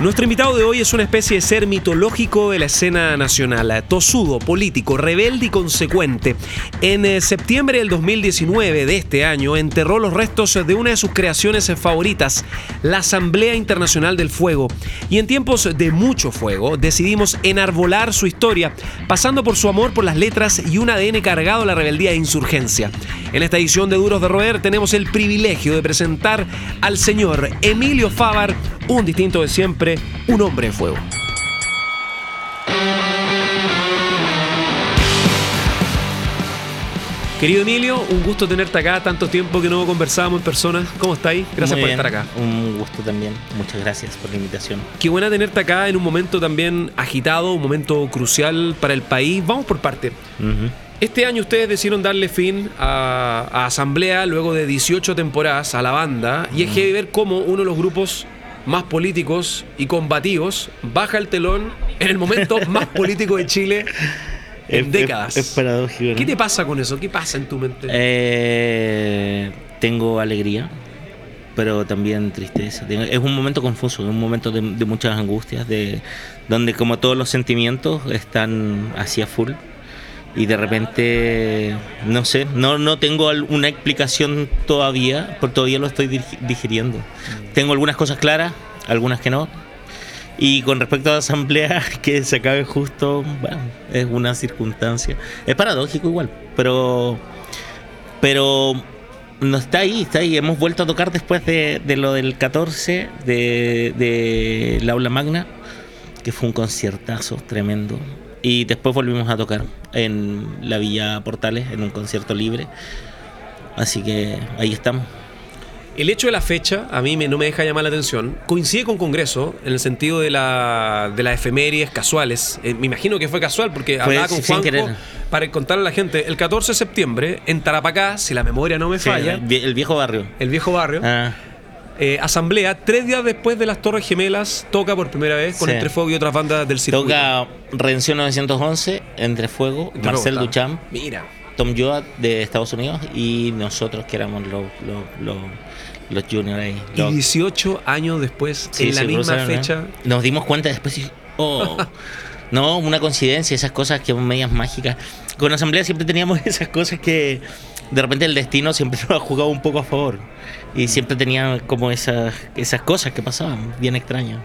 Nuestro invitado de hoy es una especie de ser mitológico de la escena nacional, tosudo, político, rebelde y consecuente. En eh, septiembre del 2019 de este año enterró los restos de una de sus creaciones favoritas, la Asamblea Internacional del Fuego. Y en tiempos de mucho fuego decidimos enarbolar su historia, pasando por su amor por las letras y un ADN cargado a la rebeldía e insurgencia. En esta edición de Duros de Roer tenemos el privilegio de presentar al señor Emilio Fabar, un distinto de siempre, un hombre de fuego. Querido Emilio, un gusto tenerte acá, tanto tiempo que no conversábamos en persona. ¿Cómo estáis? Gracias Muy por bien, estar acá. Un gusto también. Muchas gracias por la invitación. Qué buena tenerte acá en un momento también agitado, un momento crucial para el país. Vamos por parte. Este año ustedes decidieron darle fin a, a Asamblea luego de 18 temporadas a la banda y es que ver cómo uno de los grupos más políticos y combativos baja el telón en el momento más político de Chile en Es- décadas. Es, es paradójico. ¿no? ¿Qué te pasa con eso? ¿Qué pasa en tu mente? Eh, tengo alegría, pero también tristeza. Es un momento confuso, es un momento de, de muchas angustias, de donde como todos los sentimientos están hacia full. Y de repente, no sé, no, no tengo una explicación todavía, porque todavía lo estoy dig- digiriendo. Tengo algunas cosas claras, algunas que no. Y con respecto a la asamblea, que se acabe justo, bueno, es una circunstancia. Es paradójico igual, pero pero no está ahí, está ahí. Hemos vuelto a tocar después de, de lo del 14 de, de la aula magna, que fue un conciertazo tremendo. Y después volvimos a tocar en la Villa Portales, en un concierto libre. Así que ahí estamos. El hecho de la fecha a mí me- no me deja llamar la atención. Coincide con Congreso en el sentido de, la, de las efemérides casuales. Eh, me imagino que fue casual porque Fue hablaba con Juanjo para contarle a la gente. El 14 de septiembre en Tarapacá, si la memoria no me falla, Sí, el viejo barrio. el viejo barrio, Ah, eh, asamblea, tres días después de las Torres Gemelas, toca por primera vez con Sí. Entre Fuego y otras bandas del circuito. toca Redención 911, Entre Fuego, Marcel. Duchamp, Mira. Tom Joad de Estados Unidos y nosotros que éramos los, los, los, los juniors ahí. Y los- 18 años después, Sí, en la misma ¿eh? fecha. Nos dimos cuenta después y. Oh. no, una coincidencia, esas cosas que son medias mágicas. Con asamblea siempre teníamos esas cosas que de repente el destino siempre nos ha jugado un poco a favor. Y siempre tenía como esas, esas cosas que pasaban, bien extrañas.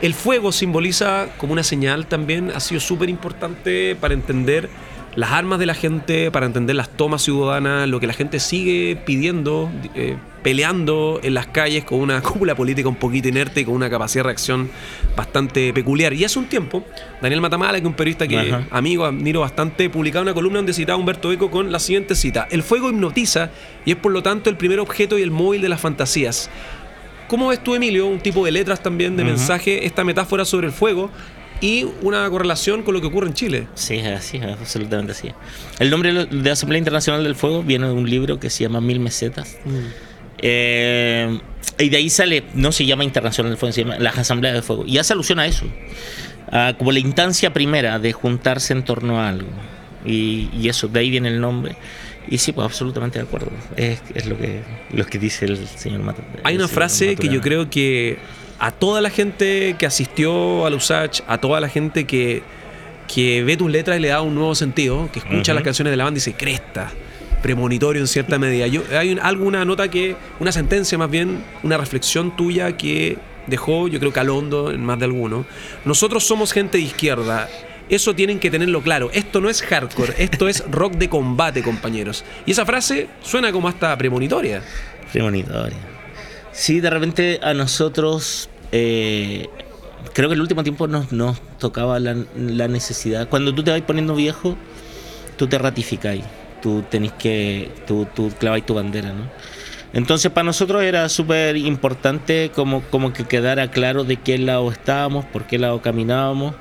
El fuego simboliza como una señal también, ha sido súper importante para entender las armas de la gente, para entender las tomas ciudadanas, lo que la gente sigue pidiendo, eh, peleando en las calles con una cúpula política un poquito inerte y con una capacidad de reacción bastante peculiar. Y hace un tiempo, Daniel Matamala, que es un periodista que Ajá. amigo, admiro bastante, publicaba una columna donde citaba a Humberto Eco con la siguiente cita. El fuego hipnotiza y es por lo tanto el primer objeto y el móvil de las fantasías. ¿Cómo ves tú, Emilio, un tipo de letras también, de Ujú. mensaje, esta metáfora sobre el fuego y una correlación con lo que ocurre en Chile? Sí, es así, es absolutamente así. El nombre de la- Asamblea Internacional del Fuego viene de un libro que se llama Mil Mesetas. Eh, y de ahí sale, no se llama Internacional del Fuego, se llama las Asambleas del Fuego. Y hace alusión a eso, a como la instancia primera de juntarse en torno a algo. Y, y eso, de ahí viene el nombre. Y sí, pues absolutamente de acuerdo. Es, es lo, que, lo que dice el señor Mata. Hay el una señor frase que yo Maturana. creo que a toda la gente que asistió al USACH, a toda la gente que, que ve tus letras y le da un nuevo sentido, que escucha Ujú. las canciones de la banda y dice, cresta, premonitorio en cierta medida. Yo, hay un- alguna nota que, una sentencia más bien, una reflexión tuya que dejó, yo creo que al hondo en más de alguno. Nosotros somos gente de izquierda. Eso tienen que tenerlo claro. Esto no es hardcore, esto es rock de combate, compañeros. Y esa frase suena como hasta premonitoria. Premonitoria. Sí, de repente a nosotros, eh, creo que el último tiempo nos, tocaba la, la necesidad. Cuando tú te vas poniendo viejo, tú te ratificáis. Tú tenés que, tú, tú tu bandera, ¿no? Entonces para nosotros era súper importante como, como que quedara claro de qué lado estábamos, por qué lado caminábamos,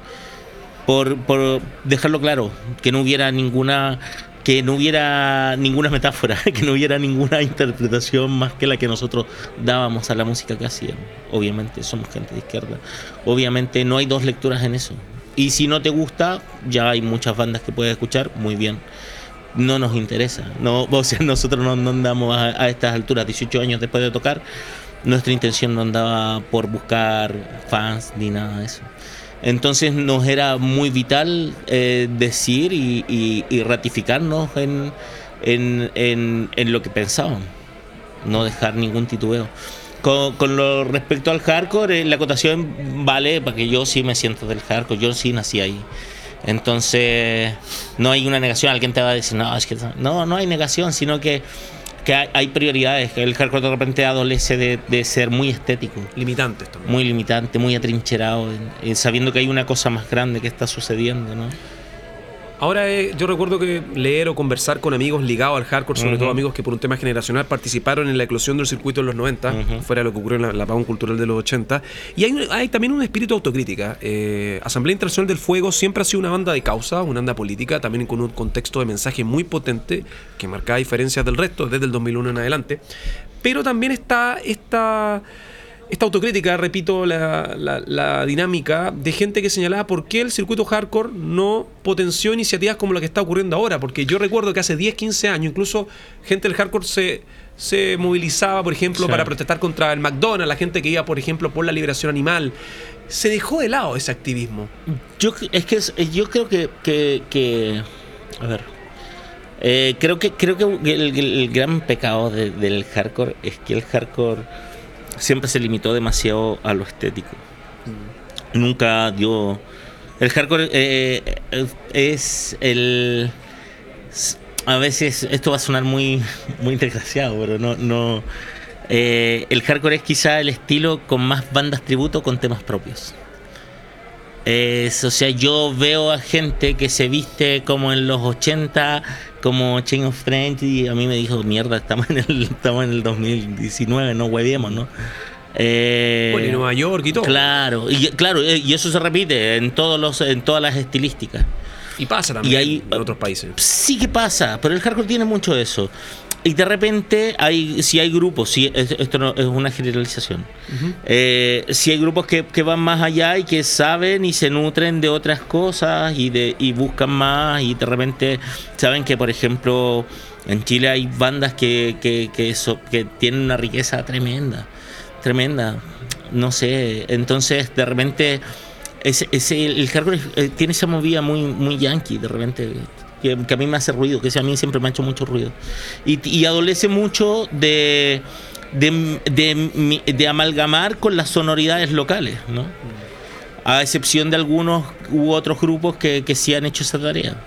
por, por dejarlo claro, que no hubiera ninguna que no hubiera ninguna metáfora, que no hubiera ninguna interpretación más que la que nosotros dábamos a la música que hacíamos. Obviamente somos gente de izquierda. Obviamente no hay dos lecturas en eso. Y si no te gusta, ya hay muchas bandas que puedes escuchar, muy bien. No nos interesa. No, o sea, nosotros no, andamos a, a, estas alturas, 18 años después de tocar, nuestra intención no andaba por buscar fans ni nada de eso. Entonces nos era muy vital eh, decir y, ratificarnos en, lo que pensábamos, no dejar ningún titubeo. Con, lo respecto al hardcore, eh, la acotación vale para que yo sí me siento del hardcore, yo sí nací ahí. Entonces, no hay una negación, alguien te va a decir, no, es que no, no hay negación, sino que que hay, prioridades, que el hardcore de repente adolece de, ser muy estético. Limitantes también. Muy limitante, muy atrincherado, sabiendo que hay una cosa más grande que está sucediendo, ¿no? Ahora eh, yo recuerdo que leer o conversar con amigos ligados al hardcore, sobre todo amigos que por un tema generacional participaron en la eclosión del circuito en los 90, fuera de lo que ocurrió en la, la cultural de los 80. Y hay, hay también un espíritu autocrítica. Eh, Asamblea Internacional del Fuego siempre ha sido una banda de causa, una banda política, también con un contexto de mensaje muy potente que marca diferencias del resto desde el 2001 en adelante. Pero también está esta esta autocrítica, repito, la, dinámica de gente que señalaba por qué el circuito hardcore no potenció iniciativas como la que está ocurriendo ahora. Porque yo recuerdo que hace 10, 15 años, incluso gente del hardcore se, se movilizaba, por ejemplo, para protestar contra el McDonald's, la gente que iba, por ejemplo, por la liberación animal. Se dejó de lado ese activismo. Yo, es que yo creo que, que, a ver, eh, creo que creo que el, gran pecado del hardcore es que el hardcore siempre se limitó demasiado a lo estético. Nunca dio... El hardcore eh, eh, es el... A veces esto va a sonar muy, muy desgraciado, pero no... no eh, el hardcore es quizá el estilo con más bandas tributo con temas propios. o sea, yo veo a gente que se viste como en los 80 como Chain of Friends y a mí me dijo, mierda, estamos en el, estamos en el 2019, no hueviemos, ¿no? Eh, bueno, y Nueva York y todo. Claro, y claro, y eso se repite en todos los, en todas las estilísticas. Y pasa también en otros países. Sí que pasa, pero el hardcore tiene mucho de eso. Y de repente, hay, si hay grupos, si esto no es una generalización, eh, si hay grupos que, van más allá y que saben y se nutren de otras cosas y, de, y buscan más y de repente saben que, por ejemplo, en Chile hay bandas que, que, que tienen una riqueza tremenda, tremenda, no sé, entonces de repente... Ese, el hardcore eh, tiene esa movida muy, muy yankee, de repente que, a mí me hace ruido, que a mí siempre me ha hecho mucho ruido. Y, adolece mucho de, de, amalgamar con las sonoridades locales, ¿no? A excepción de algunos u otros grupos que, que sí han hecho esa tarea.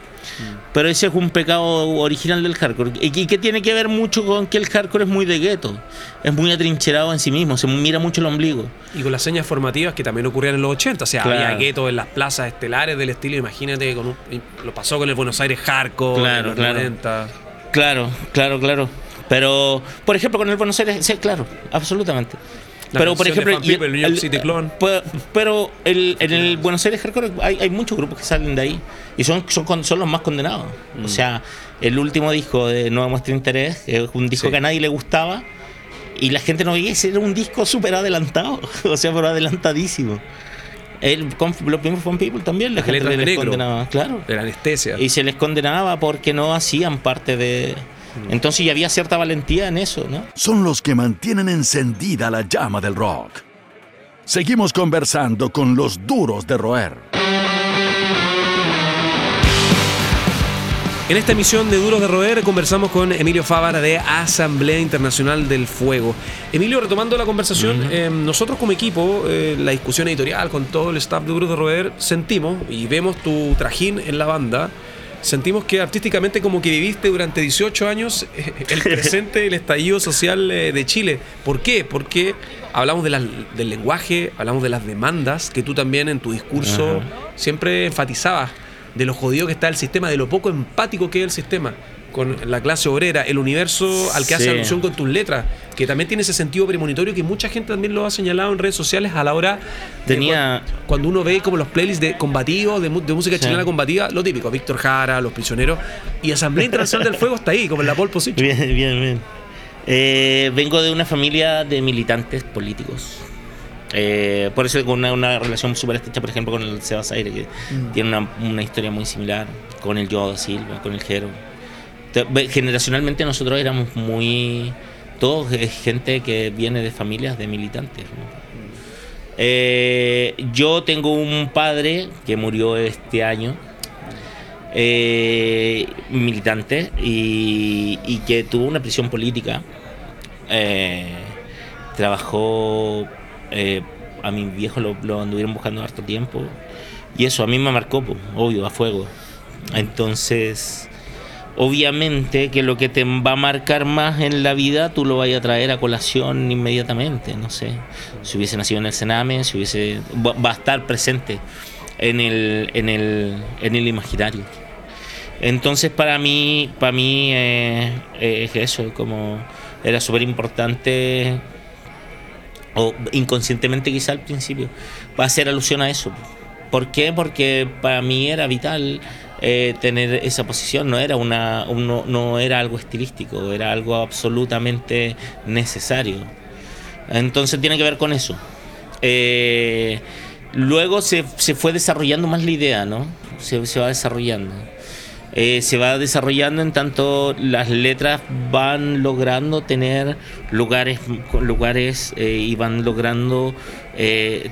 Pero ese es un pecado original del hardcore. Y que tiene que ver mucho con que el hardcore es muy de gueto. Es muy atrincherado en sí mismo. Se mira mucho el ombligo. Y con las señas formativas que también ocurrían en los 80. O sea, había guetos en las plazas estelares del estilo. Imagínate, con lo pasó con el Buenos Aires hardcore claro, claro. Claro, claro, claro. Pero, por ejemplo, con el Buenos Aires, sí, claro, absolutamente pero por ejemplo, pero, el, en el Buenos Aires Hardcore hay, hay, muchos grupos que salen de ahí y son, son, son los más condenados. O mm. sea, el último disco de Nueva Muestra Interés es un disco que a nadie le gustaba y la gente no veía ese era un disco súper adelantado, o sea, pero adelantadísimo. El, los primeros Fun People también la, gente les condenaba, claro. De la anestesia. Y se les condenaba porque no hacían parte de, entonces ya había cierta valentía en eso, ¿no? Son los que mantienen encendida la llama del rock. Seguimos conversando con los duros de roer. En esta emisión de Duros de Roer conversamos con Emilio Fávara de Asamblea Internacional del Fuego. Emilio, retomando la conversación, eh, nosotros como equipo, eh, la discusión editorial con todo el staff de Duros de Roer, sentimos y vemos tu trajín en la banda sentimos que artísticamente como que viviste durante 18 años eh, el presente el estallido social eh, de Chile. ¿Por qué? Porque hablamos de del lenguaje, hablamos de las demandas, que tú también en tu discurso siempre enfatizabas de lo jodido que está el sistema, de lo poco empático que es el sistema. Con la clase obrera, el universo al que hace Sí. alusión con tus letras, que también tiene ese sentido premonitorio que mucha gente también lo ha señalado en redes sociales a la hora de Tenía- cu- cuando uno ve como los playlists de combativos, de, de música Sí. chilena combativa, lo típico, Víctor Jara, Los Prisioneros, y Asamblea Internacional del Fuego está ahí, como en la pole position. Bien, bien, bien. Eh, vengo de una familia de militantes políticos. Eh, por eso tengo una, una relación súper estrecha, por ejemplo, con el Sebas Aire, que tiene una, una historia muy similar, con el da Silva, con el Jero. Generacionalmente nosotros éramos muy... Todos es gente que viene de familias de militantes. Eh, yo tengo un padre que murió este año, eh, militante, y, que tuvo una prisión política. Eh, trabajó, eh, a mi viejo lo, anduvieron buscando harto tiempo, y eso a mí me marcó, obvio, a fuego. Entonces, obviamente que lo que te va a marcar más en la vida, tú lo vayas a traer a colación inmediatamente, no sé. Si hubiese nacido en el Sename, si hubiese, va, a estar presente en el, en el, en el imaginario. Entonces para mí, para mí eh, es eso, como era súper importante, o inconscientemente quizá al principio, va a hacer alusión a eso. ¿Por qué? Porque para mí era vital eh, tener esa posición, no era, una, un- no, no era algo estilístico, era algo absolutamente necesario. Entonces tiene que ver con eso. Eh, luego se, se fue desarrollando más la idea, ¿no? Se, se va desarrollando. Eh, se va desarrollando en tanto las letras van logrando tener lugares, lugares y van logrando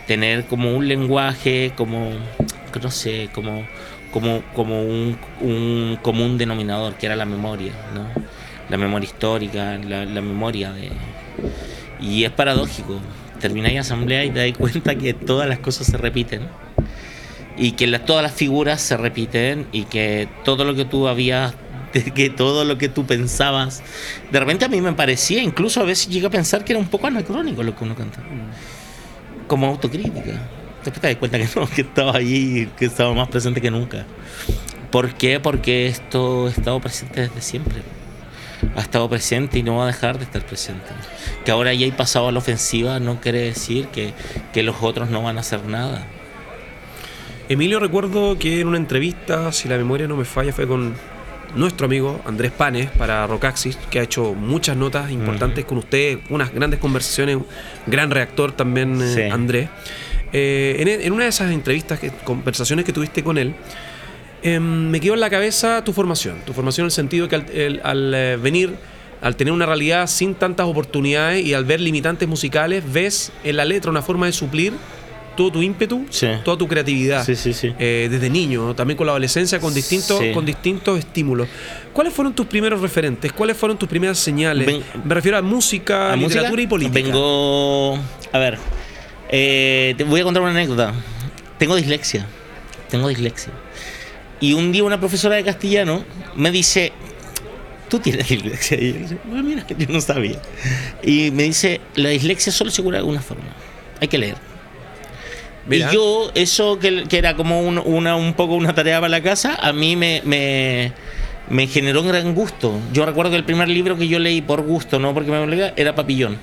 tener como un lenguaje, como, no sé, como, como, como un, un común denominador, que era la memoria, ¿no? La memoria histórica, la, la memoria de... Y es paradójico. Termináis asamblea y te das cuenta que todas las cosas se repiten y que la- todas las figuras se repiten y que todo lo que tú habías que todo lo que tú pensabas de repente a mí me parecía incluso a veces llegué a pensar que era un poco anacrónico lo que uno canta como autocrítica después te das cuenta que no que estaba ahí que estaba más presente que nunca ¿por qué? porque esto ha estado presente desde siempre ha estado presente y no va a dejar de estar presente que ahora ya hay pasado a la ofensiva no quiere decir que, que los otros no van a hacer nada Emilio, recuerdo que en una entrevista, si la memoria no me falla, fue con nuestro amigo Andrés Panes para Rocaxis, que ha hecho muchas notas importantes con usted, unas grandes conversaciones, gran reactor también, eh, Sí. Andrés. Eh, en, en una de esas entrevistas, que- conversaciones que tuviste con él, em, me quedó en la cabeza tu formación. Tu formación en el sentido que al, el- al, eh, venir, al tener una realidad sin tantas oportunidades y al ver limitantes musicales, ves en la letra una forma de suplir todo tu ímpetu, Sí. toda tu creatividad. Sí, sí, sí. Eh, desde niño, ¿no? también con la adolescencia, con distintos, con distintos estímulos. ¿Cuáles fueron tus primeros referentes? ¿Cuáles fueron tus primeras señales? Ven- Me refiero a música, ¿A literatura música? y política. Vengo. A ver. Eh, te voy a contar una anécdota. Tengo dislexia. Tengo dislexia. Y un día una profesora de castellano me dice. Tú tienes dislexia. Y yo le digo, "Ah, mira, yo no sabía. Y me dice: La dislexia solo se cura de una forma. Hay que leer. Mira. Y yo, eso que, que era como un, una, un poco una tarea para la casa, a mí me, me, me generó un gran gusto. Yo recuerdo que el primer libro que yo leí por gusto, no porque me obligaba, era Papillón.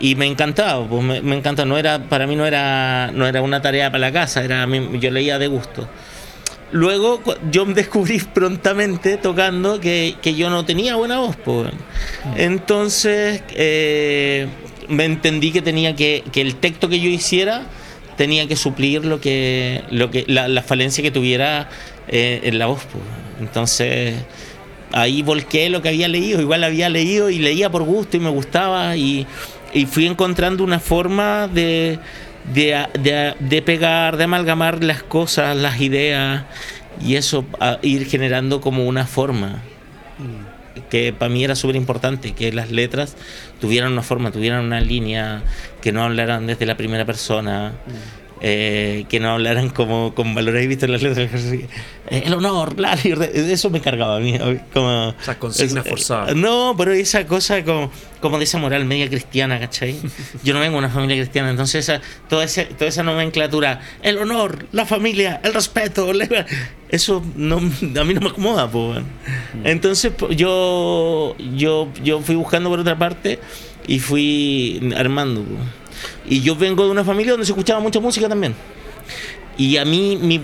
Y me encantaba, pues me, me encanta, no era, para mí no era, no era una tarea para la casa, era, yo leía de gusto. Luego yo descubrí prontamente tocando que, que yo no tenía buena voz. pues. Entonces eh, me entendí que tenía que, que el texto que yo hiciera tenía que suplir lo que, lo que la, la falencia que tuviera eh, en la voz. pues. Entonces ahí volqué lo que había leído, igual había leído y leía por gusto y me gustaba y, y fui encontrando una forma de, de, de- de pegar, de amalgamar las cosas, las ideas y eso a ir generando como una forma que para mí era súper importante, que las letras tuvieran una forma, tuvieran una línea, que no hablaran desde la primera persona. Eh, que no hablaran como con valores visto en las letras. Eh, el honor, la libertad, eso me cargaba a mí. Como, Esas consignas es- forzadas. No, pero esa cosa como, como de esa moral media cristiana, ¿cachai? Yo no vengo de una familia cristiana, entonces esa, toda, ese- toda esa nomenclatura, el honor, la familia, el respeto, la- eso no, a mí no me acomoda, po, weón. Entonces yo, yo, yo fui buscando por otra parte y fui armando. po. Y yo vengo de una familia donde se escuchaba mucha música también. Y a mí mi,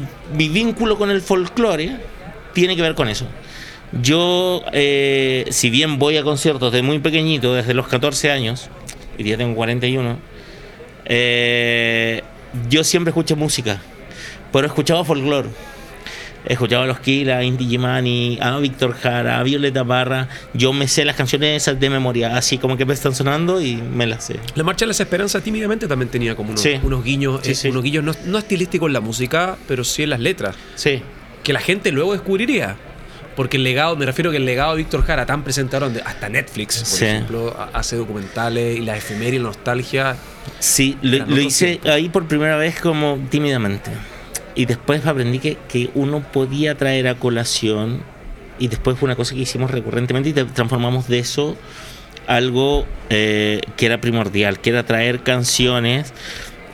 vínculo con el folclore tiene que ver con eso. Yo, eh, si bien voy a conciertos desde muy pequeñito, desde los 14 años, y ya tengo 41, eh, yo siempre escuché música, pero escuchaba folclore. Escuchaba a los Kila, a Inti Gimani, a Víctor Jara, a Violeta Parra. Yo me sé las canciones esas de memoria, así como que me están sonando y me las sé. La Marcha de las Esperanzas tímidamente también tenía como unos, Sí. unos guiños, Sí, eh, sí. unos guiños no, no estilísticos en la música, pero sí en las letras, Sí. que la gente luego descubriría. Porque el legado, me refiero que el legado de Víctor Jara, tan presentador, donde hasta Netflix, por Sí. ejemplo, ha- hace documentales y la efeméride y la nostalgia. Sí, lo, hice tiempos. ahí por primera vez como tímidamente. Y después aprendí que, que uno podía traer a colación, y después fue una cosa que hicimos recurrentemente y transformamos de eso algo eh, que era primordial, que era traer canciones,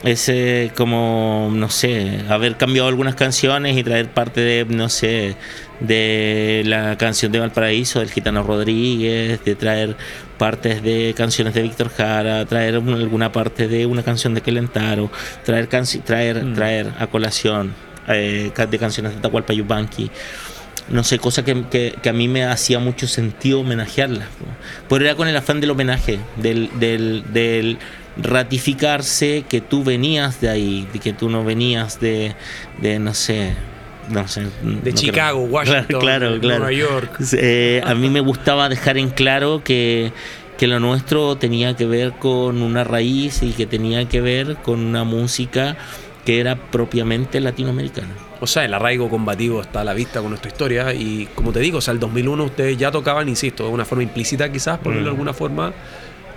ese como, no sé, haber cambiado algunas canciones y traer parte de, no sé, de la canción de Valparaíso del Gitano Rodríguez, de traer partes de canciones de Víctor Jara, traer un- alguna parte de una canción de Kelentaro, traer, traer, Mm. traer a colación eh, de canciones de Tacualpa Yupanqui. No sé, cosa que, que- que a mí me hacía mucho sentido homenajearlas. po. Pero era con el afán del homenaje, del, del, del ratificarse que tú venías de ahí, de que tú no venías de, de no sé, no sé. De Chicago, Washington, claro, claro. Nueva York. Eh, a mí me gustaba dejar en claro que, que lo nuestro tenía que ver con una raíz y que tenía que ver con una música que era propiamente latinoamericana. O sea, el arraigo combativo está a la vista con nuestra historia y como te digo, o sea, el 2001 ustedes ya tocaban, insisto, de una forma implícita quizás, por verlo de Mm. alguna forma,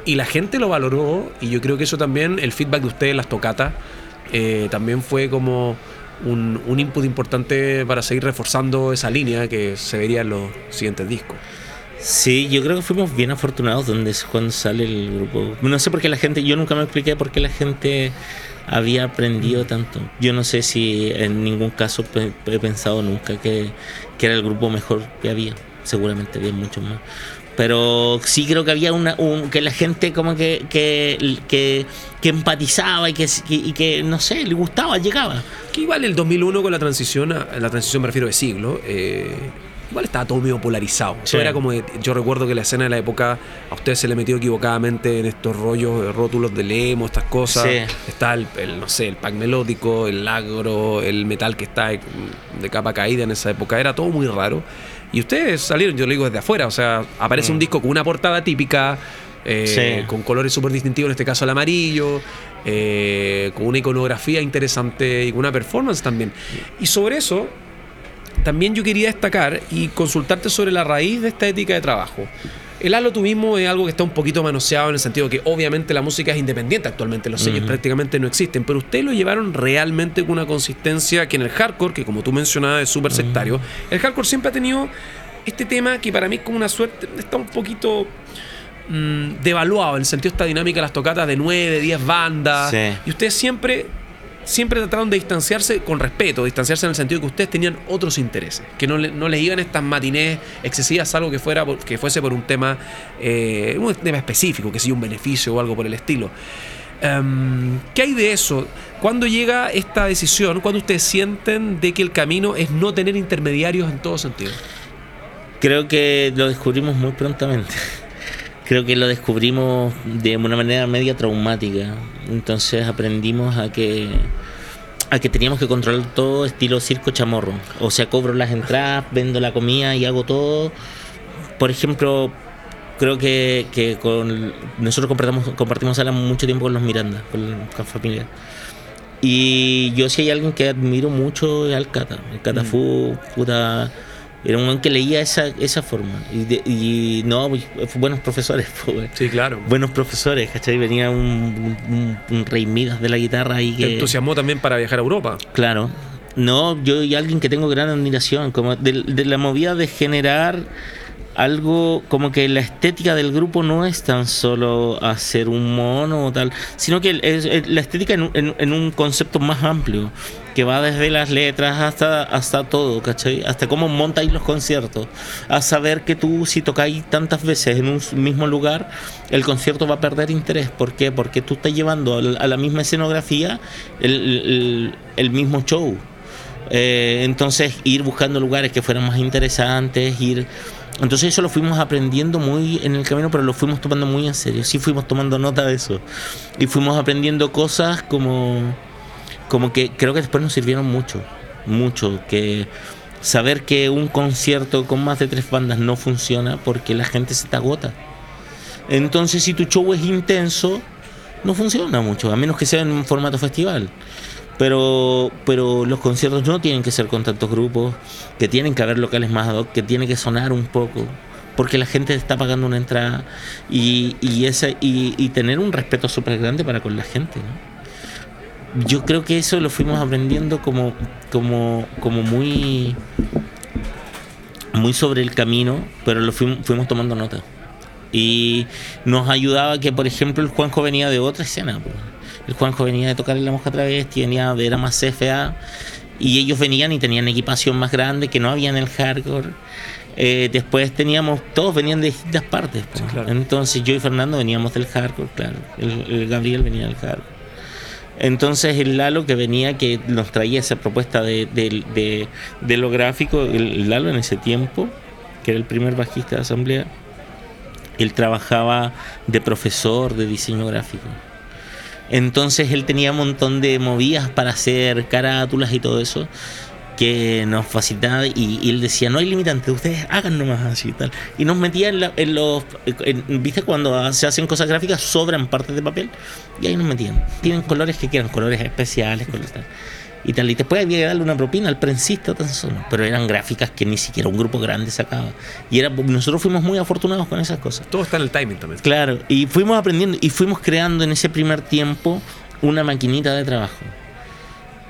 y la gente lo valoró y yo creo que eso también, el feedback de ustedes, las tocatas, eh, también fue como un, un input importante para seguir reforzando esa línea que se vería en los siguientes discos. Sí, yo creo que fuimos bien afortunados donde es cuando sale el grupo. No sé por qué la gente, yo nunca me expliqué por qué la gente había aprendido tanto. Yo no sé si en ningún caso he pensado nunca que, que era el grupo mejor que había. Seguramente había muchos más. Pero sí creo que había una, un, que la gente como que, que, que, que empatizaba y que, y que, no sé, le gustaba, llegaba. Que igual el 2001 con la transición, la transición me refiero de siglo, eh, igual estaba todo medio polarizado. Sí. era como, de- yo recuerdo que la escena de la época a usted se le metió equivocadamente en estos rollos, rótulos de lemo, estas cosas. Sí. Está el, el, no sé, el pack melódico, el agro, el metal que está de capa caída en esa época, era todo muy raro. Y ustedes salieron, yo lo digo desde afuera, o sea, aparece un Mm. disco con una portada típica, eh, Sí. con colores súper distintivos, en este caso el amarillo, eh, con una iconografía interesante y con una performance también. Y sobre eso, también yo quería destacar y consultarte sobre la raíz de esta ética de trabajo. El halo tú mismo es algo que está un poquito manoseado en el sentido que obviamente la música es independiente actualmente, los sellos prácticamente no existen, pero ustedes lo llevaron realmente con una consistencia que en el hardcore, que como tú mencionabas es súper sectario, el hardcore siempre ha tenido este tema que para mí es como una suerte, está un poquito mm, devaluado en el sentido de esta dinámica de las tocatas de 9, 10 bandas. Sí. Y ustedes siempre, siempre trataron de distanciarse con respeto, distanciarse en el sentido de que ustedes tenían otros intereses, que no, no les iban estas matinés excesivas, algo que, fuera que fuese por un tema, eh, un tema específico, que sea un beneficio o algo por el estilo. Em, ¿Qué hay de eso? ¿Cuándo llega esta decisión? ¿Cuándo ustedes sienten de que el camino es no tener intermediarios en todo sentido? Creo que lo descubrimos muy prontamente. Creo que lo descubrimos de una manera media traumática. Entonces aprendimos a que a que teníamos que controlar todo estilo circo chamorro. O sea, cobro las entradas, vendo la comida y hago todo. Por ejemplo, creo que, que con nosotros compartimos, compartimos sala mucho tiempo con los Miranda, con, con familia. Y yo si hay alguien que admiro mucho es al Cata. El Cata Mm. fue puta Era un que leía esa, esa forma. Y, de- y no, pues, buenos profesores. pues, Sí, claro. Buenos profesores, ¿cachai? Venía un, un- un rey Midas de la guitarra ahí Te que... entusiasmó también para viajar a Europa. Claro. No, yo y alguien que tengo gran admiración, como de, de la movida de generar algo como que la estética del grupo no es tan solo hacer un mono o tal, sino que es, es la estética en, en- en un concepto más amplio, que va desde las letras hasta, hasta todo, ¿cachai? Hasta cómo montáis los conciertos, a saber que tú si tocáis tantas veces en un mismo lugar, el concierto va a perder interés. ¿Por qué? Porque tú estás llevando a la misma escenografía el, el- el mismo show. Eh, entonces ir buscando lugares que fueran más interesantes, ir... Entonces eso lo fuimos aprendiendo muy en el camino, pero lo fuimos tomando muy en serio. Sí fuimos tomando nota de eso. Y fuimos aprendiendo cosas como, como que creo que después nos sirvieron mucho. Mucho. Que saber que un concierto con más de tres bandas no funciona porque la gente se te agota. Entonces si tu show es intenso, no funciona mucho, a menos que sea en un formato festival. Pero, pero los conciertos no tienen que ser con tantos grupos, que tienen que haber locales más ad hoc, que tiene que sonar un poco, porque la gente está pagando una entrada y, y, esa, y, y tener un respeto súper grande para con la gente. ¿no? Yo creo que eso lo fuimos aprendiendo como, como, como muy, muy sobre el camino, pero lo fuimos, fuimos tomando nota. Y nos ayudaba que, por ejemplo, el Juanjo venía de otra escena. El Juanjo venía de tocar en La Mosca Travesti, venía de era más CFA. Y ellos venían y tenían equipación más grande que no había en el hardcore. Eh, después teníamos, todos venían de distintas partes. claro. Entonces yo y Fernando veníamos del hardcore, claro. El, el Gabriel venía del hardcore. Entonces el Lalo que venía, que nos traía esa propuesta de, lo gráfico, el, el Lalo en ese tiempo, que era el primer bajista de asamblea, él trabajaba de profesor de diseño gráfico. Entonces él tenía un montón de movidas para hacer carátulas y todo eso que nos facilitaba y, y él decía no hay limitantes ustedes hagan nomás así y tal y nos metía en, la- en los en- viste cuando se hacen cosas gráficas sobran partes de papel y ahí nos metían. Tienen colores que quieran colores especiales colores tal. Y tal y después había que darle una propina al prensista tan solo. Pero eran gráficas que ni siquiera un grupo grande sacaba. Y era nosotros fuimos muy afortunados con esas cosas. Todo está en el timing también. Claro, y fuimos aprendiendo y fuimos creando en ese primer tiempo una maquinita de trabajo.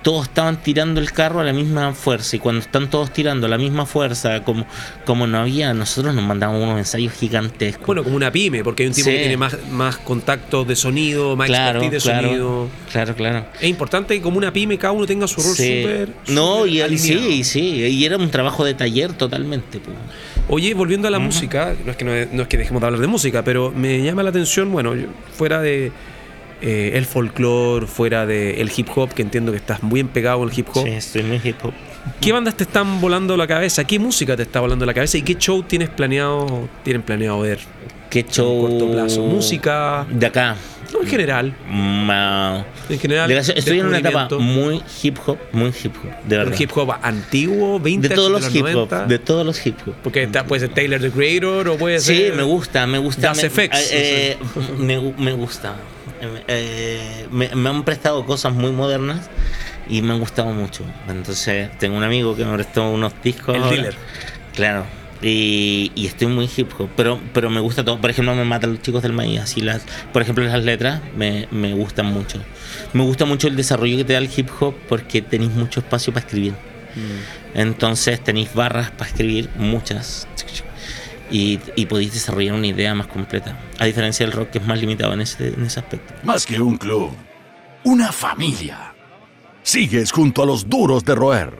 Todos estaban tirando el carro a la misma fuerza y cuando están todos tirando a la misma fuerza, como, como no había, nosotros nos mandábamos unos ensayos gigantescos. Bueno, como una pyme, porque hay un tipo Sí. que tiene más, más contacto de sonido, más claro, expertise de claro, sonido. claro, claro. Es importante que como una pyme cada uno tenga su rol Sí. súper. no, y, sí, sí, y era un trabajo de taller totalmente. pues. Oye, volviendo a la música, no es, que no, es, no es que dejemos de hablar de música, pero me llama la atención, bueno, yo- fuera de eh, el folclore, fuera de el hip hop, que entiendo que estás muy pegado en el hip hop. Sí, estoy muy hip hop. ¿Qué bandas te están volando la cabeza? ¿Qué música te está volando la cabeza? ¿Y qué show tienes planeado, tienen planeado ver? ¿Qué show? corto plazo. Música. De acá. No, en general. Ma- En general. De la- Estoy en una etapa muy hip hop, muy hip hop, de Un verdad. hip hop antiguo, 20 de todos los, hip hop, 90. de todos los hip hop. Porque está, puede ser Taylor the Creator o puede Sí, ser. me gusta, me gusta. Das me, FX, eh, me, gu- me gusta. Eh, eh, me, me han prestado cosas muy modernas y me han gustado mucho. Entonces, tengo un amigo que me prestó unos discos. El ahora. dealer. Claro. Y, y estoy muy hip hop, pero, pero me gusta todo. Por ejemplo, me matan los chicos del maíz. Así las, por ejemplo, las letras me, me gustan mucho. Me gusta mucho el desarrollo que te da el hip hop porque tenéis mucho espacio para escribir. Mm. Entonces tenéis barras para escribir, muchas. Y, y podéis desarrollar una idea más completa. A diferencia del rock que es más limitado en ese, en ese aspecto. Más que un club, una familia. Sigues junto a los duros de roer.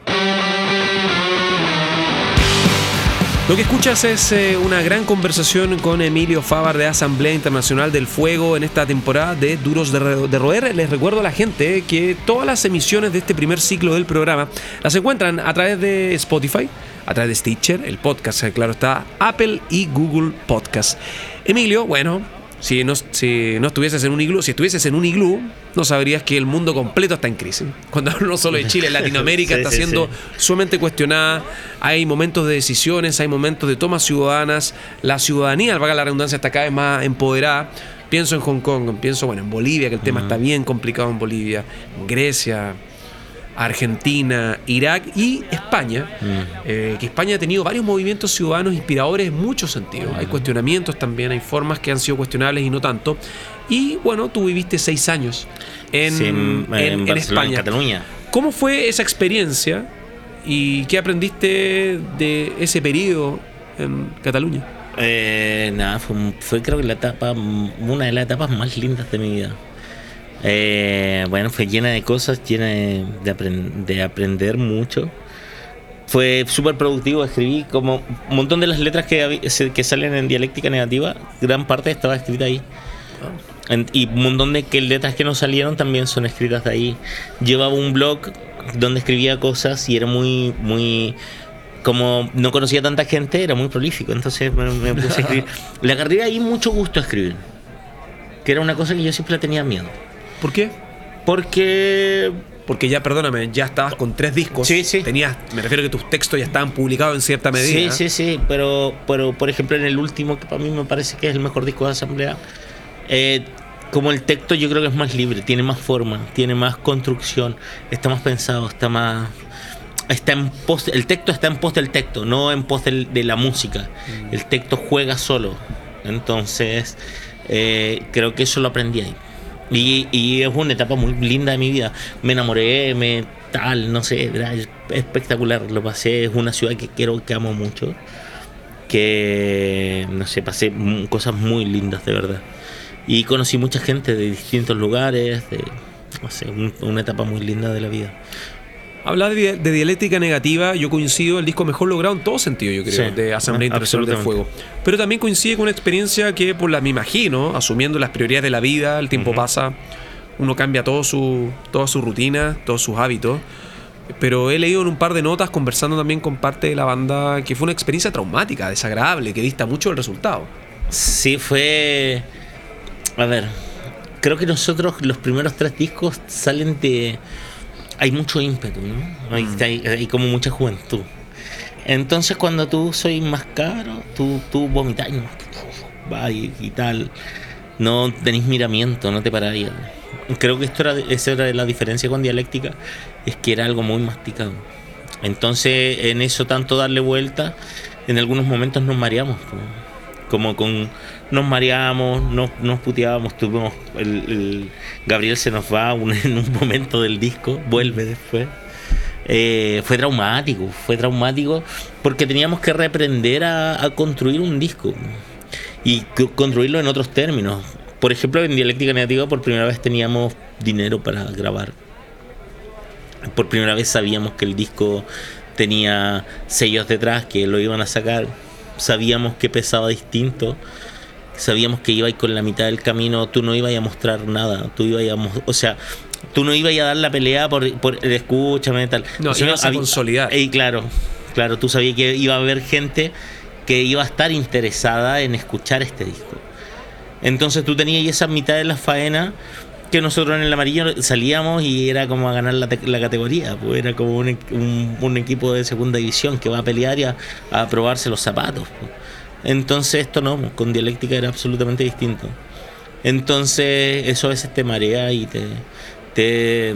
Lo que escuchas es eh, una gran conversación con Emilio Fabar de Asamblea Internacional del Fuego en esta temporada de Duros de, Ro- de Roer. Les recuerdo a la gente que todas las emisiones de este primer ciclo del programa las encuentran a través de Spotify, a través de Stitcher, el podcast, eh, claro está, Apple y Google Podcast. Emilio, bueno, si no, si no estuvieses en un iglú, si estuvieses en un iglú, no sabrías que el mundo completo está en crisis. Cuando hablo no solo de Chile, Latinoamérica Sí, está sí, siendo sí. sumamente cuestionada. Hay momentos de decisiones, hay momentos de tomas ciudadanas. La ciudadanía, valga la redundancia, está cada vez más empoderada. Pienso en Hong Kong, pienso bueno, en Bolivia, que el tema está bien complicado en Bolivia, en Grecia. Argentina, Irak y España, Mm. eh, que España ha tenido varios movimientos ciudadanos inspiradores en muchos sentidos. Hay cuestionamientos también, hay formas que han sido cuestionables y no tanto. Y bueno, tú viviste seis años en, Sí, en, España. en Cataluña. ¿Cómo fue esa experiencia y qué aprendiste de ese periodo en Cataluña? Eh, nada, fue, fue creo que la etapa, una de las etapas más lindas de mi vida. Eh, bueno, fue llena de cosas, llena de, de apren- de aprender mucho. Fue súper productivo, escribí como un montón de las letras que, que salen en dialéctica negativa, gran parte estaba escrita ahí. En- y un montón de que letras que no salieron también son escritas de ahí. Llevaba un blog donde escribía cosas y era muy, muy, como no conocía tanta gente, era muy prolífico. Entonces me, me puse a escribir. Le agarré ahí mucho gusto a escribir. Que era una cosa que yo siempre tenía miedo. ¿Por qué? Porque Porque ya, perdóname, ya estabas con tres discos. Sí, sí. Tenías, me refiero que tus textos ya estaban publicados en cierta medida. Sí, sí, sí, pero, pero por ejemplo en el último, que para mí me parece que es el mejor disco de Asamblea, eh, como el texto yo creo que es más libre, tiene más forma, tiene más construcción, está más pensado, está más... Está en pos, el texto está en pos del texto, no en pos del- de la música. El texto juega solo. Entonces, eh, creo que eso lo aprendí ahí. Y, y es una etapa muy linda de mi vida. Me enamoré, me tal, no sé, era espectacular. Lo pasé, es una ciudad que quiero, que amo mucho. Que, no sé, pasé cosas muy lindas, de verdad. Y conocí mucha gente de distintos lugares, no sé, un- una etapa muy linda de la vida. Hablar de, de dialéctica negativa, yo coincido, el disco mejor logrado en todo sentido, yo creo, Sí, de Asamblea Internacional del Fuego. Pero también coincide con una experiencia que, por la me imagino, asumiendo las prioridades de la vida, el tiempo pasa, uno cambia todo su, toda su rutina, todos sus hábitos. Pero he leído en un par de notas, conversando también con parte de la banda, que fue una experiencia traumática, desagradable, que dista mucho del resultado. Sí, fue. A ver, creo que nosotros los primeros tres discos salen de. Hay mucho ímpetu, ¿no? Hay, hay- hay como mucha juventud. Entonces, cuando tú soy más caro, tú, tú vomitas ¿no? Va y, y tal. No tenés miramiento, no te paráis. Creo que esto era, esa era la diferencia con dialéctica, es que era algo muy masticado. Entonces, en eso tanto darle vuelta, en algunos momentos nos mareamos. po. Como con. Nos mareamos, nos, nos puteábamos, tuvimos. El, el- Gabriel se nos va en un momento del disco, vuelve después. Eh, fue traumático, fue traumático porque teníamos que reaprender a, a construir un disco y co- construirlo en otros términos. Por ejemplo, en Dialéctica Negativa por primera vez teníamos dinero para grabar. Por primera vez sabíamos que el disco tenía sellos detrás que lo iban a sacar. Sabíamos que pesaba distinto. Sabíamos que iba con la mitad del camino. Tú no ibas a mostrar nada. Tú ibas a o sea, tú no ibas a dar la pelea por, por el escúchame tal. No, O sea, ibas a había- consolidar. Y claro, claro, tú sabías que iba a haber gente que iba a estar interesada en escuchar este disco. Entonces tú tenías esa mitad de la faena que nosotros en el amarillo salíamos y era como a ganar la, la categoría, pues era como un, un- un equipo de segunda división que va a pelear y a, a probarse los zapatos. pues. Entonces esto no, pues, con dialéctica era absolutamente distinto. Entonces eso a veces te marea y te... te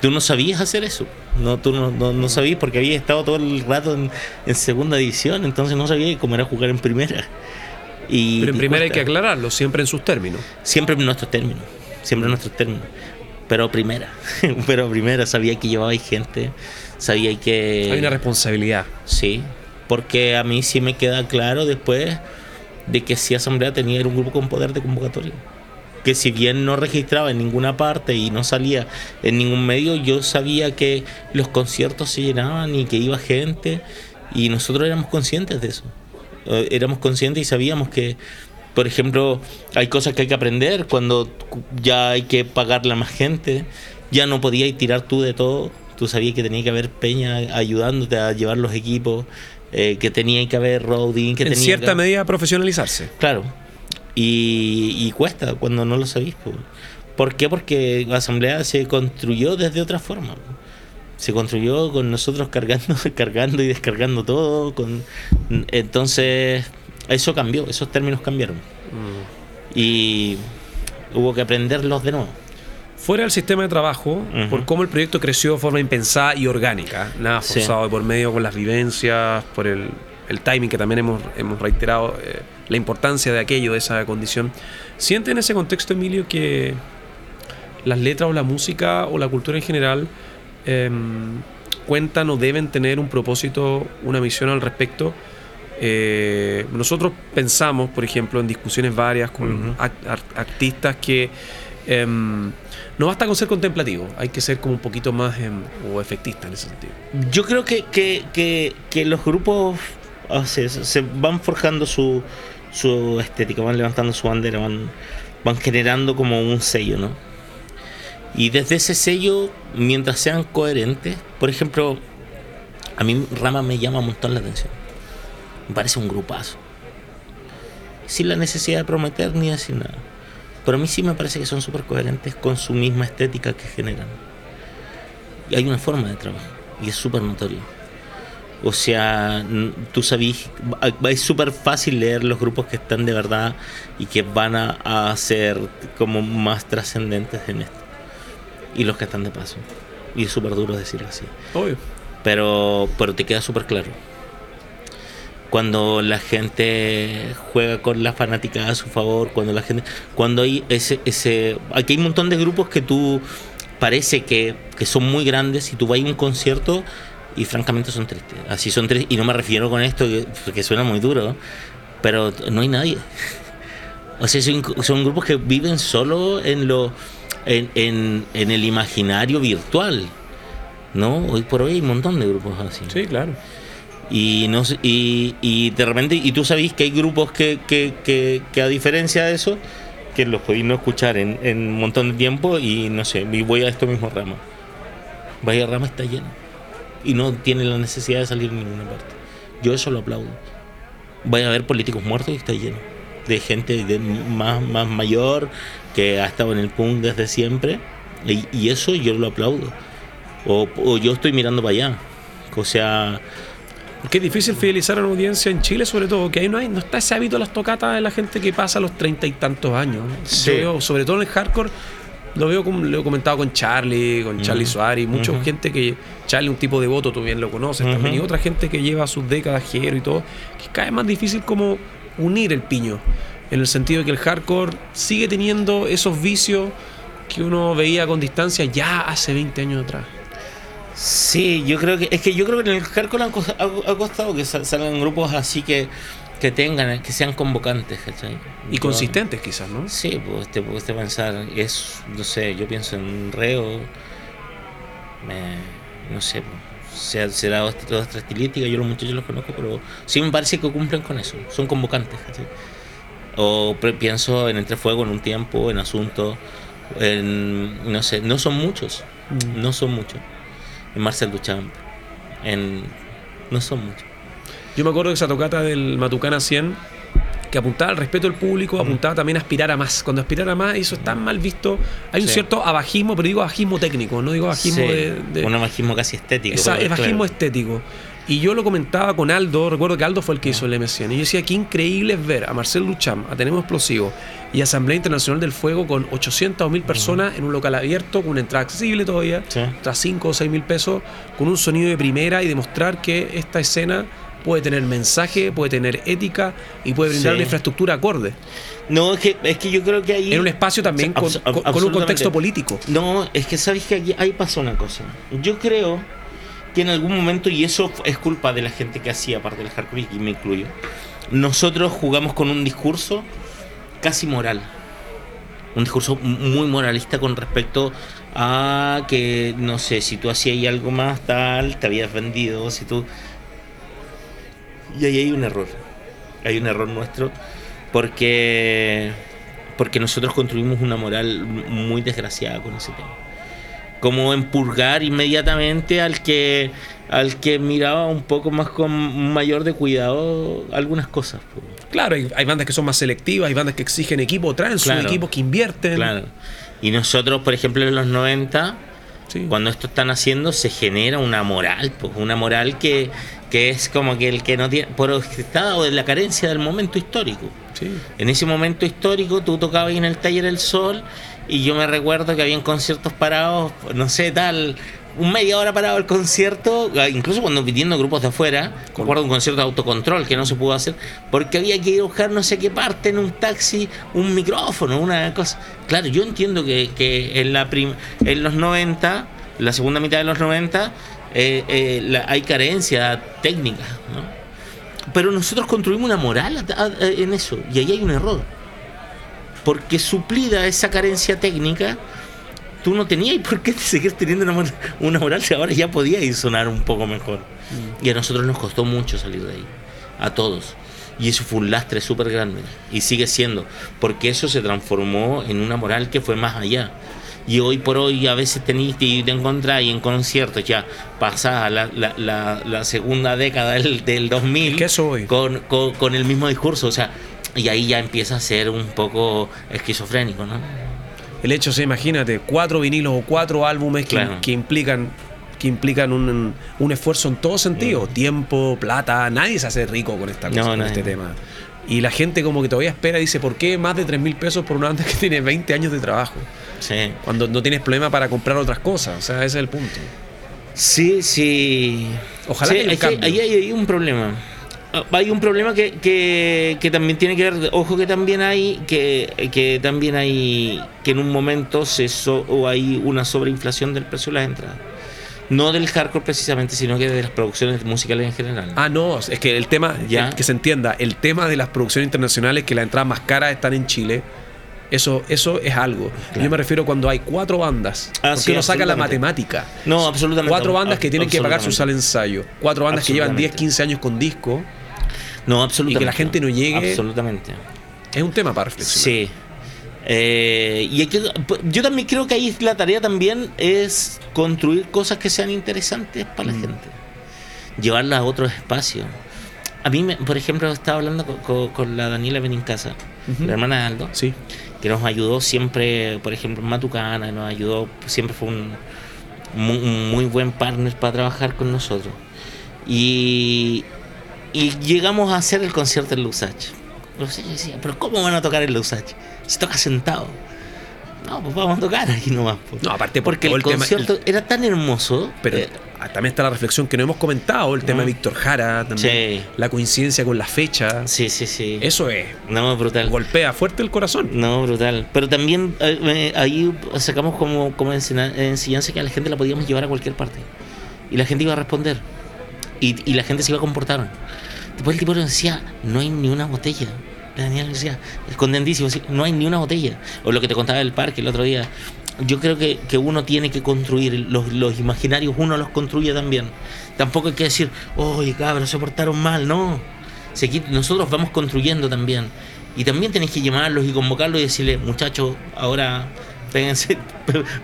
tú no sabías hacer eso. No, tú no, no, no sabías porque habías estado todo el rato en, en segunda división, entonces no sabías cómo era jugar en primera. Y Pero en primera hay que aclararlo, siempre en sus términos. Siempre en nuestros términos. Siempre nuestros términos. Pero primera. Pero primera. Sabía que llevaba gente. Sabía que. Hay una responsabilidad. Sí. Porque a mí sí me queda claro después de que si Asamblea tenía un grupo con poder de convocatoria. Que si bien no registraba en ninguna parte y no salía en ningún medio, yo sabía que los conciertos se llenaban y que iba gente. Y nosotros éramos conscientes de eso. Eh, éramos conscientes y sabíamos que, por ejemplo, hay cosas que hay que aprender cuando ya hay que pagarle a más gente. Ya no podías tirar tú de todo. Tú sabías que tenía que haber peña ayudándote a llevar los equipos, eh, que tenía que haber roading, que en tenía cierta que... medida profesionalizarse. Claro. Y, y cuesta cuando no lo sabéis. po. ¿Por qué? Porque la asamblea se construyó desde otra forma. Se construyó con nosotros cargando, cargando y descargando todo. Con... Entonces, eso cambió, esos términos cambiaron. Y hubo que aprenderlos de nuevo. fuera del sistema de trabajo, por cómo el proyecto creció de forma impensada y orgánica, nada Sí. forzado de por medio con las vivencias, por el, el timing que también hemos, hemos reiterado, eh, la importancia de aquello, de esa condición. ¿Siente en ese contexto, Emilio, que las letras o la música o la cultura en general em, cuentan o deben tener un propósito, una misión al respecto? Eh, nosotros pensamos, por ejemplo, en discusiones varias con act- artistas que em, no basta con ser contemplativo, hay que ser como un poquito más em, o efectista en ese sentido. Yo creo que, que, que, que los grupos o sea, se se van forjando su, su estética, van levantando su bandera, van, van generando como un sello, ¿no? Y desde ese sello, mientras sean coherentes, por ejemplo, a mí Rama me llama un montón la atención. Me parece un grupazo. Sin la necesidad de prometer ni decir nada. Pero a mí sí me parece que son súper coherentes con su misma estética que generan. Y hay una forma de trabajo. Y es súper notorio. O sea, tú sabís, es súper fácil leer los grupos que están de verdad y que van a, a ser como más trascendentes en esto. Y los que están de paso. Y es súper duro decirlo así. Obvio. Pero, pero te queda súper claro. Cuando la gente juega con la fanática a su favor, cuando la gente. Cuando hay ese. ese aquí hay un montón de grupos que tú parece que, que son muy grandes y tú vas a un concierto y francamente son tristes. Así son tristes. Y no me refiero con esto que suena muy duro, pero no hay nadie. O sea, son, son grupos que viven solo en lo en, en, en el imaginario virtual. ¿No? Hoy por hoy hay un montón de grupos así. Sí, claro. Y, no, y, y de repente, y tú sabés que hay grupos que, que, que, que a diferencia de eso, que los podéis no escuchar en, en un montón de tiempo y no sé, y voy a esto mismo rama. Vaya rama está lleno. Y no tiene la necesidad de salir en ninguna parte. Yo eso lo aplaudo. Vaya a ver políticos muertos y está lleno. De gente de más, más mayor que ha estado en el punk desde siempre. Y, y eso yo lo aplaudo. O, o yo estoy mirando para allá. O sea, Porque es difícil fidelizar a una audiencia en Chile, sobre todo, que ahí no hay, no está ese hábito de las tocatas de la gente que pasa los treinta y tantos años. Sí. Yo veo, sobre todo en el hardcore, lo veo como lo he comentado con Charlie, con Charlie Ujú. Suárez, mucha gente que Charlie un tipo de voto, tú bien lo conoces también, y otra gente que lleva sus décadas jero y todo, que cada vez más difícil como unir el piño, en el sentido de que el hardcore sigue teniendo esos vicios que uno veía con distancia ya hace 20 años atrás. Sí, yo creo que es que yo creo que en el cos- ha, ha costado que sal- salgan grupos así que que tengan, que sean convocantes, ¿cachai? Y Yo- consistentes quizás, ¿no? Sí, pues te puedes pensar, es, no sé, yo pienso en Reo, me- no sé, pues, sea- será otra, estilística, yo los muchachos los conozco, pero sí me parece que cumplen con eso, son convocantes, ¿cachai? O pienso en Entre Fuego en un tiempo, en Asunto, en, no sé, no son muchos, Mm. no son muchos. En Marcel Duchamp, en, no son muchos. Yo me acuerdo de esa tocata del Matucana 100 que apuntaba al respeto del público, apuntaba también a aspirar a más. Cuando aspirar a más, eso está mal visto. Hay un Sí. cierto abajismo, pero digo abajismo técnico, no digo abajismo Sí, de, de- un abajismo casi estético. Esa- pero, abajismo claro. estético. Y yo lo comentaba con Aldo, recuerdo que Aldo fue el que hizo el M100. Y yo decía, qué increíble es ver a Marcel Duchamp, a Tenemos Explosivo y Asamblea Internacional del Fuego con 800 o 1000 personas en un local abierto, con una entrada accesible todavía, Sí. tras 5 o 6 mil pesos, con un sonido de primera y demostrar que esta escena puede tener mensaje, puede tener ética y puede brindar Sí. una infraestructura acorde. No, es que, es que yo creo que ahí... En un espacio también con, con- con un contexto político. No, es que sabes que aquí, ahí pasó una cosa. Yo creo que en algún momento, y eso es culpa de la gente que hacía parte del hardcore, y me incluyo, nosotros jugamos con un discurso casi moral. Un discurso muy moralista con respecto a que, no sé, si tú hacías algo más tal, te habías vendido, si tú... Y ahí hay un error. Hay un error nuestro porque porque nosotros construimos una moral muy desgraciada con ese tema. Como empurgar inmediatamente al que al que miraba un poco más con mayor de cuidado algunas cosas. Claro, hay, hay bandas que son más selectivas, hay bandas que exigen equipo, traen sus Claro. equipos que invierten. Claro. Y nosotros, por ejemplo, en los 90, Sí. cuando esto están haciendo, se genera una moral, pues, una moral que, que es como que el que no tiene, por estado de la carencia del momento histórico. Sí. En ese momento histórico tú tocabas en el taller El Sol y yo me recuerdo que habían conciertos parados, no sé, tal, un media hora parado el concierto, ah, incluso cuando pidiendo grupos de afuera, recuerdo un concierto de autocontrol que no se pudo hacer, porque había que ir buscar no sé qué parte en un taxi, un micrófono, una cosa. Claro, yo entiendo que, que en, la en los 90, la segunda mitad de los 90, eh, eh, hay carencia técnica, ¿no? Pero nosotros construimos una moral en eso, y ahí hay un error. Porque suplida esa carencia técnica, tú no tenías por qué seguir teniendo una, una moral si ahora ya podía ir sonar un poco mejor. Mm. Y a nosotros nos costó mucho salir de ahí, a todos. Y eso fue un lastre súper grande. Y sigue siendo, porque eso se transformó en una moral que fue más allá. Y hoy por hoy a veces tenéis y te encontráis en conciertos ya pasada la, la, la, segunda década del, del 2000 ¿Qué soy? Con, con, con el mismo discurso. O sea, y ahí ya empieza a ser un poco esquizofrénico, ¿no? el hecho, se imagínate, cuatro vinilos o cuatro álbumes que, implican que implican un, un, esfuerzo en todo sentido, mm. tiempo, plata, nadie se hace rico con esta cosa, con este tema. Y la gente como que todavía espera y dice, ¿por qué más de 3 mil pesos por una banda que tiene 20 años de trabajo? Sí. Cuando no tienes problema para comprar otras cosas, o sea, ese es el punto. Sí, sí. Ojalá que ahí hay un problema. Ah, hay un problema que, que, también tiene que ver, ojo que también hay, que, que también hay, que en un momento se o hay una sobreinflación del precio de las entradas. No del hardcore precisamente, sino que de las producciones musicales en general. Ah, no, es que el tema, ¿Ya? que se entienda, el tema de las producciones internacionales, que las entradas más caras están en Chile, eso, eso es algo. Yo me refiero cuando hay cuatro bandas. Ah, porque uno saca la matemática. No, absolutamente. Cuatro bandas que tienen que pagar su sala ensayo. Cuatro bandas que llevan 10, 15 años con disco. No, absolutamente. Y que la gente no llegue. Absolutamente. Es un tema para reflexionar. Sí. Eh, y yo también creo que ahí la tarea también es construir cosas que sean interesantes para la mm. gente. Llevarlas a otros espacios. A mí, por ejemplo, estaba hablando con, la Daniela Benincasa, la hermana de Aldo, sí. que nos ayudó siempre, por ejemplo, en Matucana, nos ayudó, siempre fue un muy buen partner para trabajar con nosotros. Y, y llegamos a hacer el concierto en Lusach. Lusach decía, pero ¿cómo van a tocar en Lusach? Se toca sentado. No, pues vamos a tocar ahí nomás. Pues. No, aparte porque el, concierto era tan hermoso. Pero eh, también está la reflexión que no hemos comentado, el tema de Víctor Jara, también, la coincidencia con la fecha. Sí, sí, sí. Eso es. No, brutal. Golpea fuerte el corazón. No, brutal. Pero también eh, ahí sacamos como, como enseñanza que a la gente la podíamos llevar a cualquier parte. Y la gente iba a responder. Y, la gente se iba a comportar. Después el tipo nos decía, no hay ni una botella. Daniel decía, escondendísimo, no hay ni una botella. O lo que te contaba del parque el otro día. Yo creo que, uno tiene que construir los, los, imaginarios, uno los construye también. Tampoco hay que decir, oye, cabros, se portaron mal, no. nosotros vamos construyendo también. Y también tenés que llamarlos y convocarlos y decirle, muchachos, ahora péguense,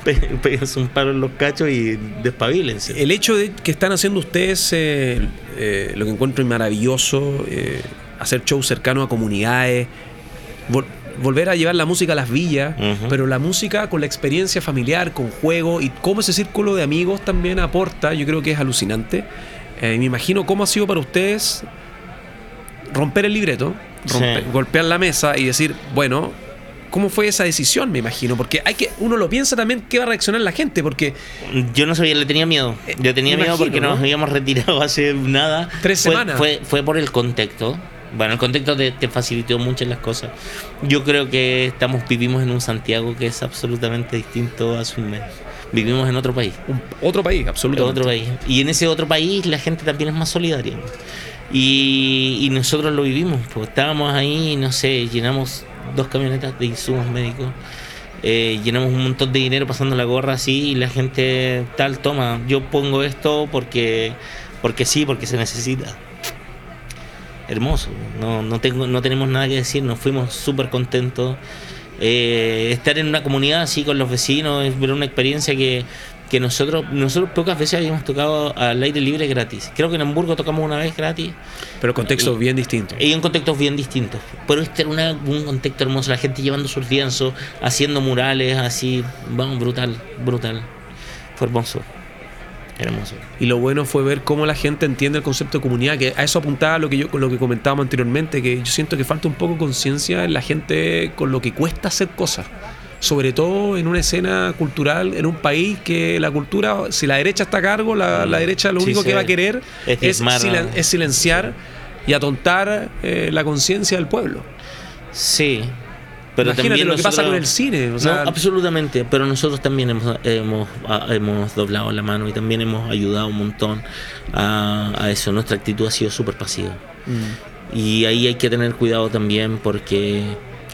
péguense un paro en los cachos y despabilense. El hecho de que están haciendo ustedes eh, eh, lo que encuentro maravilloso, eh, hacer shows cercanos a comunidades, volver a llevar la música a las villas, pero la música con la experiencia familiar, con juego y cómo ese círculo de amigos también aporta, yo creo que es alucinante. me imagino cómo ha sido para ustedes romper el libreto, golpear la mesa y decir, bueno, ¿Cómo fue esa decisión, me imagino? Porque hay que uno lo piensa también qué va a reaccionar la gente, porque... Yo no sabía, le tenía miedo. Eh, Yo tenía miedo porque nos habíamos retirado hace nada. Tres semanas. Fue, fue por el contexto. Bueno, el contexto te, te, facilitó muchas las cosas. Yo creo que estamos vivimos en un Santiago que es absolutamente distinto a su mes. Vivimos en otro país. otro país, absolutamente. Otro país. Y en ese otro país la gente también es más solidaria. Y, y nosotros lo vivimos. Pues estábamos ahí, no sé, llenamos dos camionetas de insumos médicos. Eh, llenamos un montón de dinero pasando la gorra así y la gente tal toma, yo pongo esto porque porque sí, porque se necesita. Hermoso, no, no, tengo, no tenemos nada que decir, nos fuimos súper contentos. Eh, estar en una comunidad así con los vecinos es una experiencia que que nosotros nosotros pocas veces habíamos tocado al aire libre gratis. Creo que en Hamburgo tocamos una vez gratis. Pero contextos bien distintos. Y en contextos bien distintos. Pero este era un contexto hermoso, la gente llevando sus lienzos, haciendo murales, así, vamos, brutal, brutal. Fue hermoso. Hermoso. Y lo bueno fue ver cómo la gente entiende el concepto de comunidad, que a eso apuntaba lo que yo lo que comentábamos anteriormente, que yo siento que falta un poco conciencia en la gente con lo que cuesta hacer cosas sobre todo en una escena cultural, en un país que la cultura, si la derecha está a cargo, la, la derecha lo único sí. que va a querer Es es, diezmar, silen- ¿no? es silenciar y atontar eh, la conciencia del pueblo. Sí. Pero Imagínate también lo que pasa con el cine. O sea, no, absolutamente, pero nosotros también hemos, hemos, hemos doblado la mano y también hemos ayudado un montón a, a eso. Nuestra actitud ha sido súper pasiva. mm, Y ahí hay que tener cuidado también porque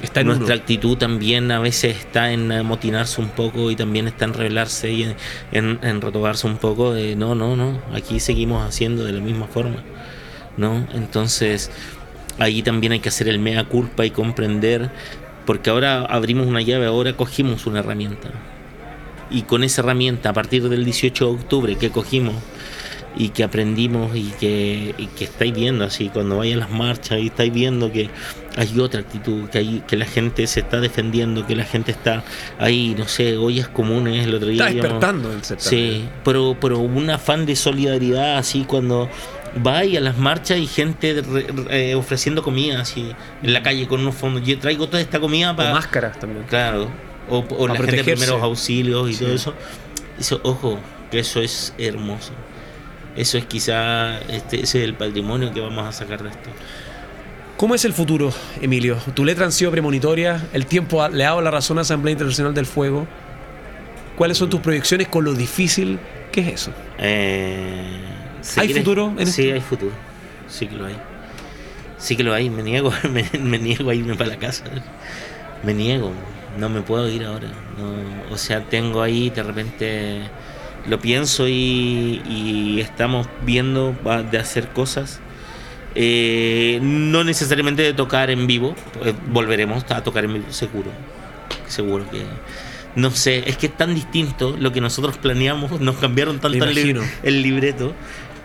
Está en nuestra uno. actitud también a veces está en amotinarse un poco y también está en rebelarse y en, en, en retobarse un poco de no, no, no, aquí seguimos haciendo de la misma forma. ¿No? Entonces, ahí también hay que hacer el mea culpa y comprender, porque ahora abrimos una llave, ahora cogimos una herramienta. Y con esa herramienta, a partir del 18 de octubre que cogimos y que aprendimos y que, y que estáis viendo así, cuando vayan las marchas y estáis viendo que hay otra actitud, que, hay, que la gente se está defendiendo, que la gente está ahí, no sé, ollas comunes, el otro día... está despertando el sector. Sí, pero, pero un afán de solidaridad así cuando va y a las marchas y gente re- re- eh, ofreciendo comida así en la calle con unos fondos. Yo traigo toda esta comida O para... máscaras también. Claro. O, o la gente de protegerse. primeros auxilios y Sí. todo eso. eso. Ojo, que eso es hermoso. Eso es quizá, este, ese es el patrimonio que vamos a sacar de esto. ¿Cómo es el futuro, Emilio? Tu letra han sido premonitoria, el tiempo ha- le ha dado la razón a la Asamblea Internacional del Fuego. ¿Cuáles son tus proyecciones con lo difícil que es eso? Eh, ¿se ¿Hay futuro en sí, esto? hay futuro. Sí que lo hay. Sí que lo hay. Me niego, me, me niego a irme para la casa. Me niego. No me puedo ir ahora. No, o sea, tengo ahí de repente lo pienso y, y estamos viendo de hacer cosas. Eh, no necesariamente de tocar en vivo. eh, volveremos a tocar en vivo, seguro. Seguro que. No sé, es que es tan distinto lo que nosotros planeamos, nos cambiaron tanto el, el libreto,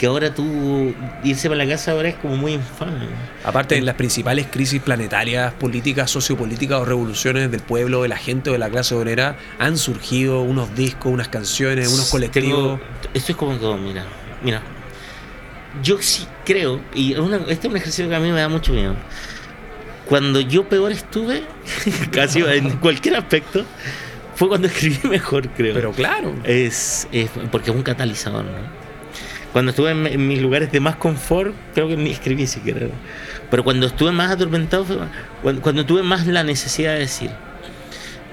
que ahora tú irse para la casa ahora es como muy infame. Aparte de las principales crisis planetarias, políticas, sociopolíticas o revoluciones del pueblo, de la gente o de la clase obrera, han surgido unos discos, unas canciones, unos colectivos. Tengo- esto es como todo, mira, mira. Yo sí creo, y una- este es un ejercicio que a mí me da mucho miedo. Cuando yo peor estuve, casi en cualquier aspecto, fue cuando escribí mejor, creo. Pero claro, Es, es- porque es un catalizador, ¿no? Cuando estuve en, en mis lugares de más confort, creo que ni escribí siquiera. Pero cuando estuve más atormentado, fue cuando, cuando tuve más la necesidad de decir.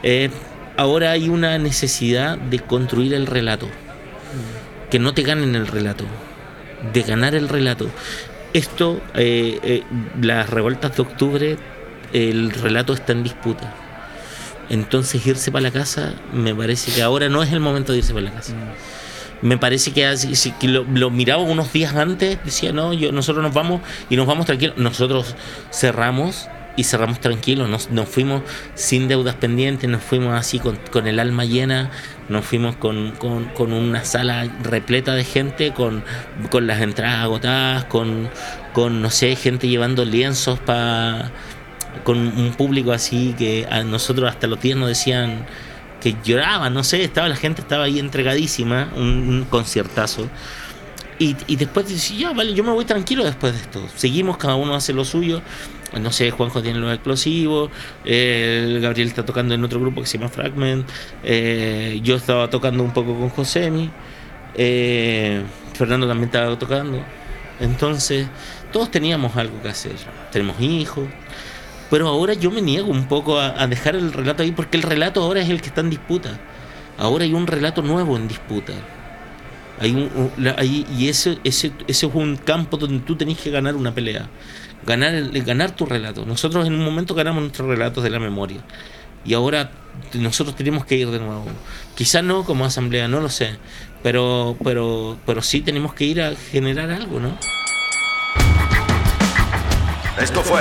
Eh, ahora hay una necesidad de construir el relato. Que no te ganen el relato. De ganar el relato. Esto, eh, eh, las revueltas de octubre, el relato está en disputa. Entonces irse para la casa, me parece que ahora no es el momento de irse para la casa. Me parece que, así- que lo, lo miraba unos días antes, decía, no, yo, nosotros nos vamos y nos vamos tranquilos. Nosotros cerramos y cerramos tranquilos, nos, nos fuimos sin deudas pendientes, nos fuimos así con, con el alma llena, nos fuimos con, con- con una sala repleta de gente, con, con las entradas agotadas, con, con, no sé, gente llevando lienzos para con un público así que a nosotros hasta los días nos decían que lloraban, no sé, estaba la gente estaba ahí entregadísima, un, un conciertazo. Y, y después decía, ya, vale, yo me voy tranquilo después de esto. Seguimos, cada uno hace lo suyo. No sé, Juanjo tiene los explosivos, eh, Gabriel está tocando en otro grupo que se llama Fragment, eh, yo estaba tocando un poco con Josemi, eh, Fernando también estaba tocando. Entonces, todos teníamos algo que hacer. Tenemos hijos, pero ahora yo me niego un poco a, dejar el relato ahí porque el relato ahora es el que está en disputa. Ahora hay un relato nuevo en disputa. Hay un, hay- y ese, ese, ese es un campo donde tú tenés que ganar una pelea. Ganar, ganar tu relato. Nosotros en un momento ganamos nuestros relatos de la memoria. Y ahora nosotros tenemos que ir de nuevo. Quizás no como asamblea, no lo sé. Pero, pero, pero sí tenemos que ir a generar algo, ¿no? Esto fue